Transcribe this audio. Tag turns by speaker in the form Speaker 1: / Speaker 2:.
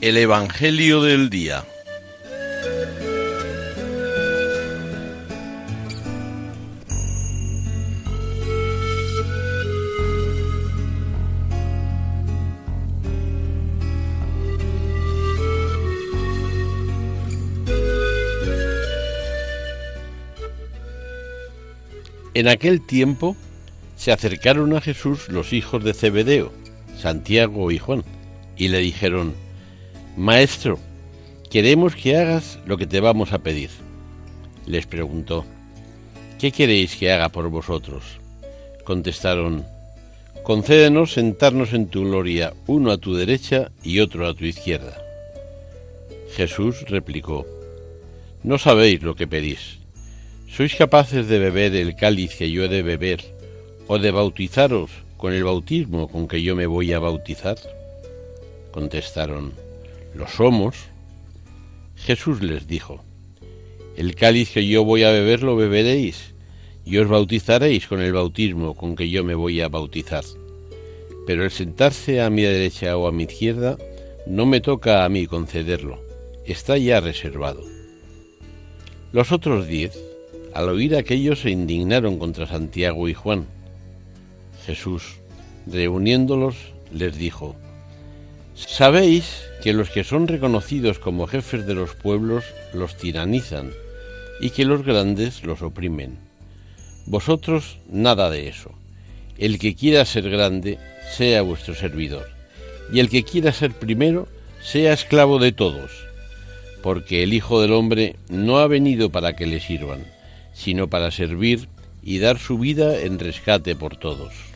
Speaker 1: El Evangelio del Día. En aquel tiempo se acercaron a Jesús los hijos de Zebedeo, Santiago y Juan, y le dijeron, Maestro, queremos que hagas lo que te vamos a pedir. Les preguntó, ¿qué queréis que haga por vosotros? Contestaron, concédenos sentarnos en tu gloria, uno a tu derecha y otro a tu izquierda. Jesús replicó, No sabéis lo que pedís. ¿Sois capaces de beber el cáliz que yo he de beber o de bautizaros con el bautismo con que yo me voy a bautizar? Contestaron, lo somos. Jesús les dijo, el cáliz que yo voy a beber lo beberéis y os bautizaréis con el bautismo con que yo me voy a bautizar. Pero el sentarse a mi derecha o a mi izquierda no me toca a mí concederlo, está ya reservado. Los otros diez al oír aquello se indignaron contra Santiago y Juan. Jesús, reuniéndolos, les dijo, Sabéis que los que son reconocidos como jefes de los pueblos los tiranizan y que los grandes los oprimen. Vosotros nada de eso. El que quiera ser grande, sea vuestro servidor, y el que quiera ser primero, sea esclavo de todos, porque el Hijo del Hombre no ha venido para que le sirvan, sino para servir y dar su vida en rescate por todos.